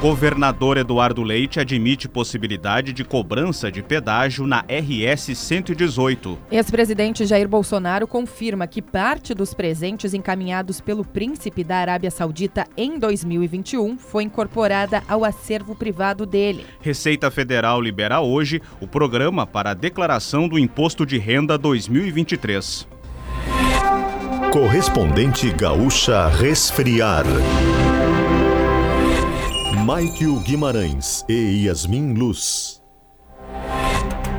Governador Eduardo Leite admite possibilidade de cobrança de pedágio na RS 118. Ex-presidente Jair Bolsonaro confirma que parte dos presentes encaminhados pelo príncipe da Arábia Saudita em 2021 foi incorporada ao acervo privado dele. Receita Federal libera hoje o programa para a declaração do Imposto de Renda 2023. Correspondente Gaúcha Resfriar. Maikio Guimarães e Yasmin Luz.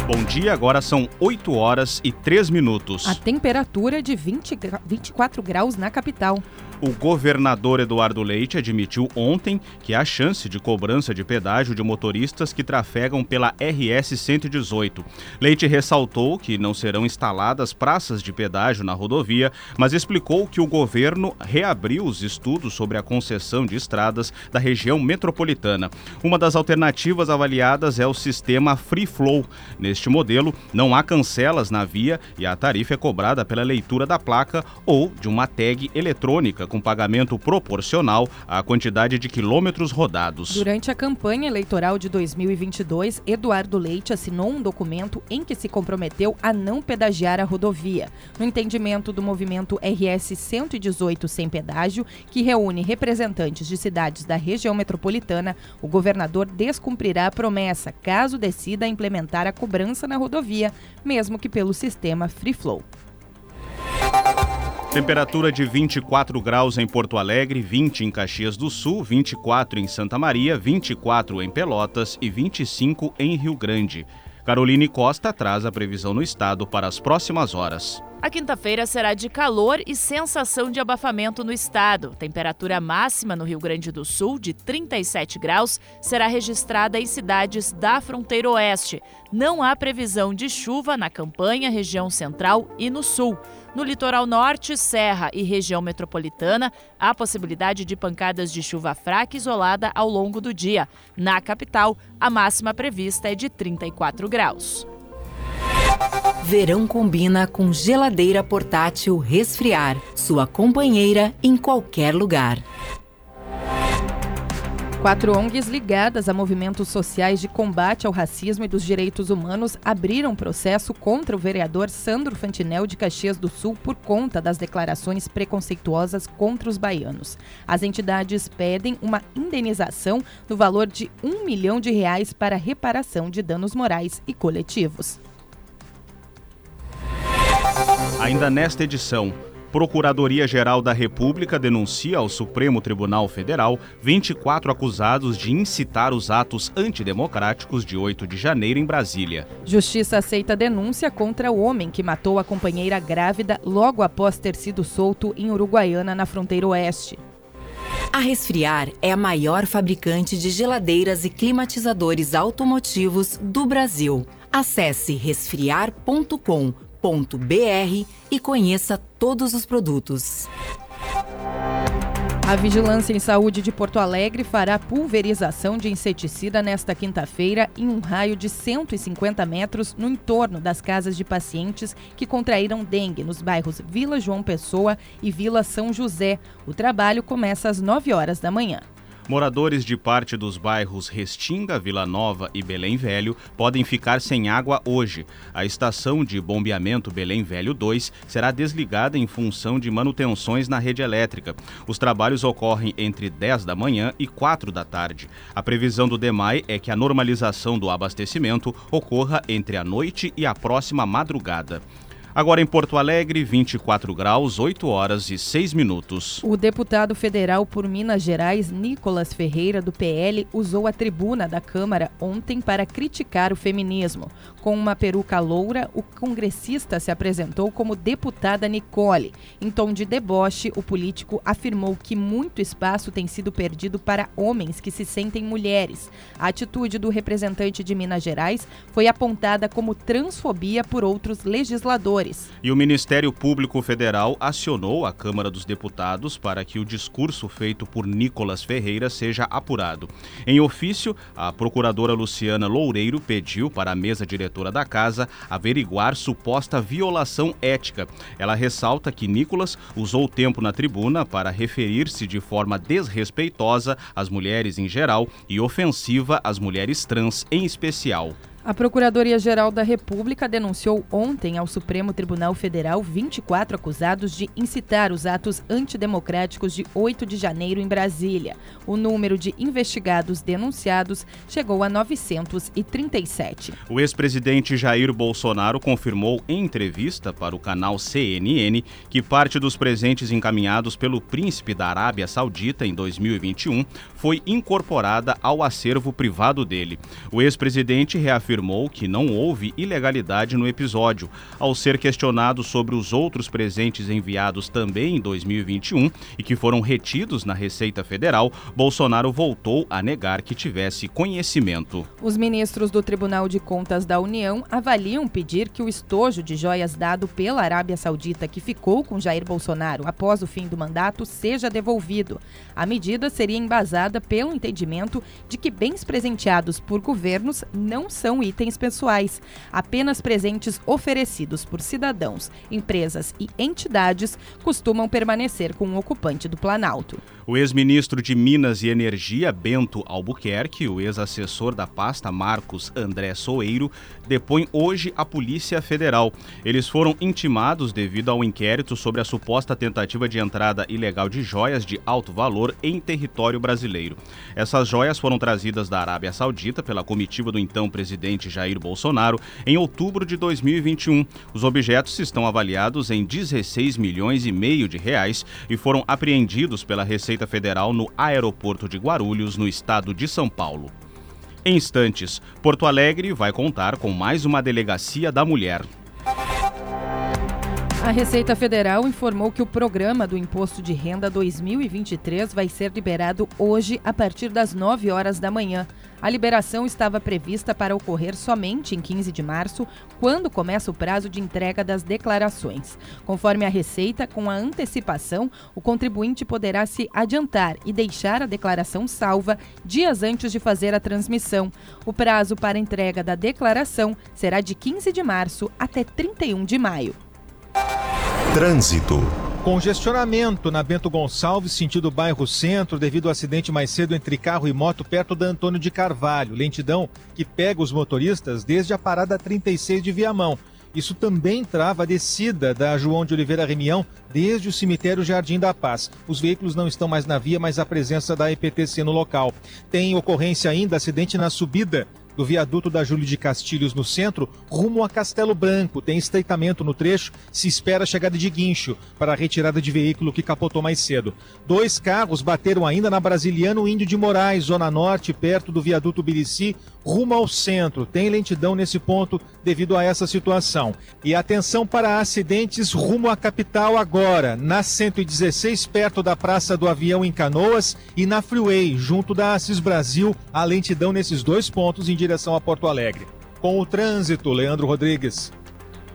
Bom dia, agora são 8 horas e 3 minutos. A temperatura é de 20, 24 graus na capital. O governador Eduardo Leite admitiu ontem que há chance de cobrança de pedágio de motoristas que trafegam pela RS 118. Leite ressaltou que não serão instaladas praças de pedágio na rodovia, mas explicou que o governo reabriu os estudos sobre a concessão de estradas da região metropolitana. Uma das alternativas avaliadas é o sistema Free Flow. Neste modelo, não há cancelas na via e a tarifa é cobrada pela leitura da placa ou de uma tag eletrônica com pagamento proporcional à quantidade de quilômetros rodados. Durante a campanha eleitoral de 2022, Eduardo Leite assinou um documento em que se comprometeu a não pedagiar a rodovia. No entendimento do movimento RS 118 sem pedágio, que reúne representantes de cidades da região metropolitana, o governador descumprirá a promessa caso decida implementar a cobrança na rodovia, mesmo que pelo sistema Free Flow. Temperatura de 24 graus em Porto Alegre, 20 em Caxias do Sul, 24 em Santa Maria, 24 em Pelotas e 25 em Rio Grande. Caroline Costa traz a previsão no estado para as próximas horas. A quinta-feira será de calor e sensação de abafamento no estado. Temperatura máxima no Rio Grande do Sul, de 37 graus, será registrada em cidades da fronteira oeste. Não há previsão de chuva na campanha, região central e no sul. No litoral norte, Serra e região metropolitana, há possibilidade de pancadas de chuva fraca isolada ao longo do dia. Na capital, a máxima prevista é de 34 graus. Verão combina com geladeira portátil resfriar, sua companheira em qualquer lugar. Quatro ONGs ligadas a movimentos sociais de combate ao racismo e dos direitos humanos abriram processo contra o vereador Sandro Fantinel de Caxias do Sul por conta das declarações preconceituosas contra os baianos. As entidades pedem uma indenização no valor de um milhão de reais para reparação de danos morais e coletivos. Ainda nesta edição, Procuradoria-Geral da República denuncia ao Supremo Tribunal Federal 24 acusados de incitar os atos antidemocráticos de 8 de janeiro em Brasília. Justiça aceita denúncia contra o homem que matou a companheira grávida logo após ter sido solto em Uruguaiana, na fronteira oeste. A Resfriar é a maior fabricante de geladeiras e climatizadores automotivos do Brasil. Acesse resfriar.com br e conheça todos os produtos. A Vigilância em Saúde de Porto Alegre fará pulverização de inseticida nesta quinta-feira em um raio de 150 metros no entorno das casas de pacientes que contraíram dengue nos bairros Vila João Pessoa e Vila São José. O trabalho começa às 9 horas da manhã. Moradores de parte dos bairros Restinga, Vila Nova e Belém Velho podem ficar sem água hoje. A estação de bombeamento Belém Velho 2 será desligada em função de manutenções na rede elétrica. Os trabalhos ocorrem entre 10 da manhã e 4 da tarde. A previsão do DEMAI é que a normalização do abastecimento ocorra entre a noite e a próxima madrugada. Agora em Porto Alegre, 24 graus, 8 horas e 6 minutos. O deputado federal por Minas Gerais, Nicolas Ferreira, do PL, usou a tribuna da Câmara ontem para criticar o feminismo. Com uma peruca loura, o congressista se apresentou como deputada Nicole. Em tom de deboche, o político afirmou que muito espaço tem sido perdido para homens que se sentem mulheres. A atitude do representante de Minas Gerais foi apontada como transfobia por outros legisladores E o Ministério Público Federal acionou a Câmara dos Deputados para que o discurso feito por Nicolas Ferreira seja apurado. Em ofício, a procuradora Luciana Loureiro pediu para a mesa diretora da casa averiguar suposta violação ética. Ela ressalta que Nicolas usou o tempo na tribuna para referir-se de forma desrespeitosa às mulheres em geral e ofensiva às mulheres trans em especial. A Procuradoria-Geral da República denunciou ontem ao Supremo Tribunal Federal 24 acusados de incitar os atos antidemocráticos de 8 de janeiro em Brasília. O número de investigados denunciados chegou a 937. O ex-presidente Jair Bolsonaro confirmou em entrevista para o canal CNN que parte dos presentes encaminhados pelo príncipe da Arábia Saudita em 2021 foi incorporada ao acervo privado dele. O ex-presidente reafirmou afirmou que não houve ilegalidade no episódio. Ao ser questionado sobre os outros presentes enviados também em 2021 e que foram retidos na Receita Federal, Bolsonaro voltou a negar que tivesse conhecimento. Os ministros do Tribunal de Contas da União avaliam pedir que o estojo de joias dado pela Arábia Saudita, que ficou com Jair Bolsonaro após o fim do mandato, seja devolvido. A medida seria embasada pelo entendimento de que bens presenteados por governos não são itens pessoais. Apenas presentes oferecidos por cidadãos, empresas e entidades costumam permanecer com o ocupante do Planalto. O ex-ministro de Minas e Energia, Bento Albuquerque, o ex-assessor da pasta Marcos André Soeiro, depõe hoje a Polícia Federal. Eles foram intimados devido ao inquérito sobre a suposta tentativa de entrada ilegal de joias de alto valor em território brasileiro. Essas joias foram trazidas da Arábia Saudita pela comitiva do então presidente Jair Bolsonaro em outubro de 2021. Os objetos estão avaliados em 16 milhões e meio de reais e foram apreendidos pela Receita Federal no aeroporto de Guarulhos, no estado de São Paulo. Em instantes, Porto Alegre vai contar com mais uma delegacia da mulher. A Receita Federal informou que o programa do Imposto de Renda 2023 vai ser liberado hoje a partir das 9 horas da manhã. A liberação estava prevista para ocorrer somente em 15 de março, quando começa o prazo de entrega das declarações. Conforme a Receita, com a antecipação, o contribuinte poderá se adiantar e deixar a declaração salva dias antes de fazer a transmissão. O prazo para entrega da declaração será de 15 de março até 31 de maio. Trânsito. Congestionamento na Bento Gonçalves, sentido bairro Centro, devido ao acidente mais cedo entre carro e moto perto da Antônio de Carvalho. Lentidão que pega os motoristas desde a parada 36 de Viamão. Isso também trava a descida da João de Oliveira Remião desde o cemitério Jardim da Paz. Os veículos não estão mais na via, mas a presença da EPTC no local. Tem ocorrência ainda, acidente na subida do viaduto da Júlio de Castilhos no centro, rumo a Castelo Branco. Tem estreitamento no trecho, se espera a chegada de guincho para a retirada de veículo que capotou mais cedo. Dois carros bateram ainda na Brasiliano Índio de Moraes, zona norte, perto do viaduto Birici, rumo ao centro. Tem lentidão nesse ponto devido a essa situação. E atenção para acidentes rumo à capital agora, na 116, perto da Praça do Avião em Canoas e na Freeway, junto da Assis Brasil, a lentidão nesses dois pontos em direção a Porto Alegre. Com o trânsito, Leandro Rodrigues.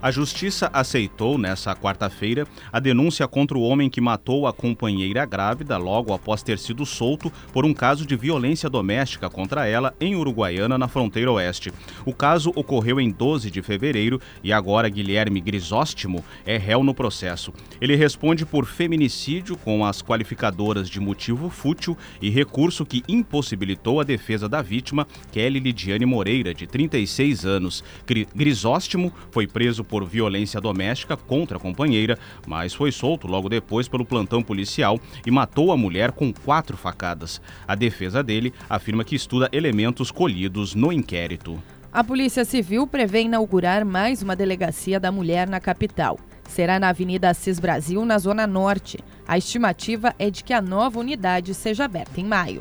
A justiça aceitou, nessa quarta-feira, a denúncia contra o homem que matou a companheira grávida logo após ter sido solto por um caso de violência doméstica contra ela em Uruguaiana, na fronteira oeste. O caso ocorreu em 12 de fevereiro e agora Guilherme Grisóstimo é réu no processo. Ele responde por feminicídio com as qualificadoras de motivo fútil e recurso que impossibilitou a defesa da vítima, Kelly Lidiane Moreira, de 36 anos. Grisóstimo foi preso por violência doméstica contra a companheira, mas foi solto logo depois pelo plantão policial e matou a mulher com quatro facadas. A defesa dele afirma que estuda elementos colhidos no inquérito. A Polícia Civil prevê inaugurar mais uma delegacia da mulher na capital. Será na Avenida Assis Brasil, na Zona Norte. A estimativa é de que a nova unidade seja aberta em maio.